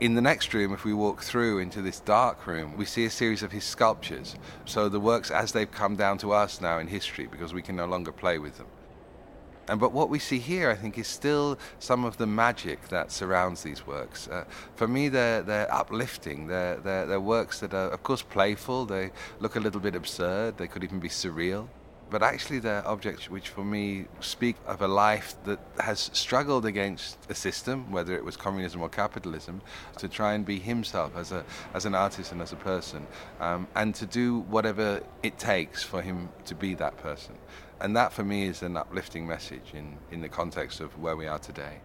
In the next room, if we walk through into this dark room, we see a series of his sculptures. So the works as they've come down to us now in history because we can no longer play with them. And but what we see here, I think, is still some of the magic that surrounds these works. Uh, for me, they're they're uplifting. They're, they're they're works that are, of course, playful. They look a little bit absurd. They could even be surreal. But actually, they're objects which, for me, speak of a life that has struggled against a system, whether it was communism or capitalism, to try and be himself as a as an artist and as a person, um, and to do whatever it takes for him to be that person. And that for me is an uplifting message in, in the context of where we are today.